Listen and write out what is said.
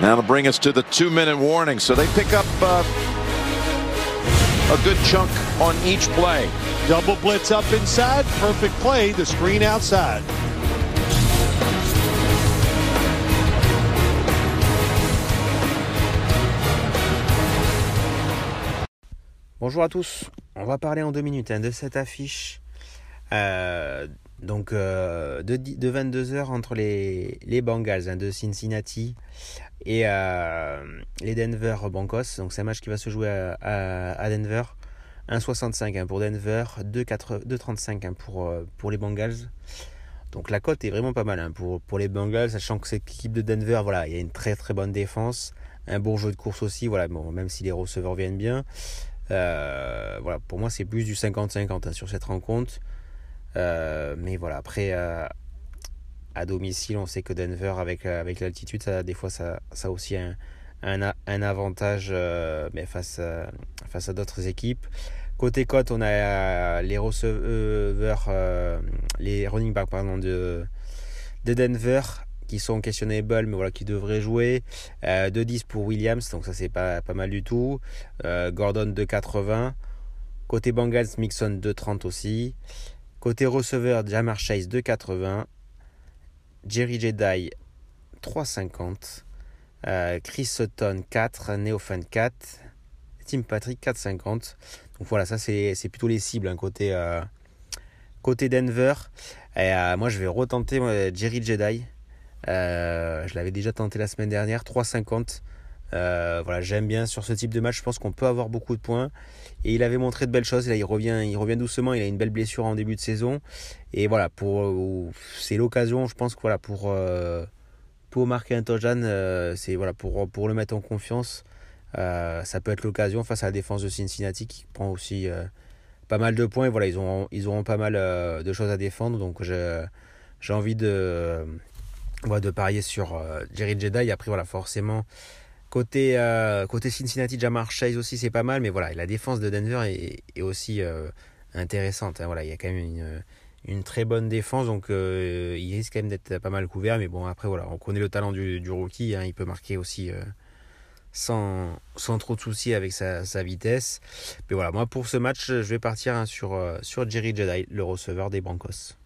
That'll bring us to the two-minute warning. So they pick up uh, a good chunk on each play. Double blitz up inside. Perfect play. The screen outside. Bonjour à tous, on va parler en deux minutes hein, de cette affiche euh, donc euh, de, de 22h entre les, les Bengals hein, de Cincinnati et euh, les Denver Broncos. Donc c'est un match qui va se jouer à, Denver. 1,65 hein, pour Denver, 2,35 hein, pour, euh, pour les Bengals. Donc la cote est vraiment pas mal hein, pour, pour les Bengals, sachant que cette équipe de Denver, voilà, il y a une très très bonne défense, un bon jeu de course aussi, voilà, bon, même si les receveurs viennent bien. Voilà, pour moi, c'est plus du 50-50 hein, sur cette rencontre. Euh, mais voilà, après, euh, à domicile, on sait que Denver, avec, avec l'altitude, ça, des fois, ça, a aussi un, avantage face à, d'autres équipes. Côté cote, on a les receveurs, les running backs de, de Denver qui sont questionnables, mais qui devraient jouer. Euh, 2-10 pour Williams, donc ça c'est pas, mal du tout. Euh, Gordon 2,80. Côté Bengals, Mixon 2,30 aussi. Côté receveur, Jamar Chase 2,80. Jerry Jedi 3,50. Euh, Chris Sutton 4. Neofan 4. Tim Patrick 4,50. Donc voilà, ça c'est plutôt les cibles hein, côté, euh, côté Denver. Euh, moi je vais retenter Jerry Jedi. Je l'avais déjà tenté la semaine dernière, 3,50. Euh, voilà, j'aime bien sur ce type de match. Je pense qu'on peut avoir beaucoup de points. Et il avait montré de belles choses. là, il revient, il revient doucement. Il a une belle blessure en début de saison. Et voilà, pour c'est l'occasion, je pense que voilà pour euh, pour marquer un touchdown, euh, c'est voilà pour pour le mettre en confiance. Euh, ça peut être l'occasion face à la défense de Cincinnati qui prend aussi pas mal de points. Et voilà, ils ont ils auront pas mal de choses à défendre. Donc j'ai envie de de parier sur euh, Jerry Jedi. Après, voilà, forcément, côté, euh, côté Cincinnati, Jamar Chase aussi, c'est pas mal. Mais voilà, la défense de Denver est, aussi euh, intéressante. Hein. Voilà, il y a quand même une, très bonne défense. Donc, il risque quand même d'être pas mal couvert. Mais bon, après, voilà, on connaît le talent du, rookie. Hein. il peut marquer aussi sans, trop de soucis avec sa, sa, vitesse. Mais voilà, moi, pour ce match, je vais partir hein, sur, sur Jerry Jedi, le receveur des Broncos.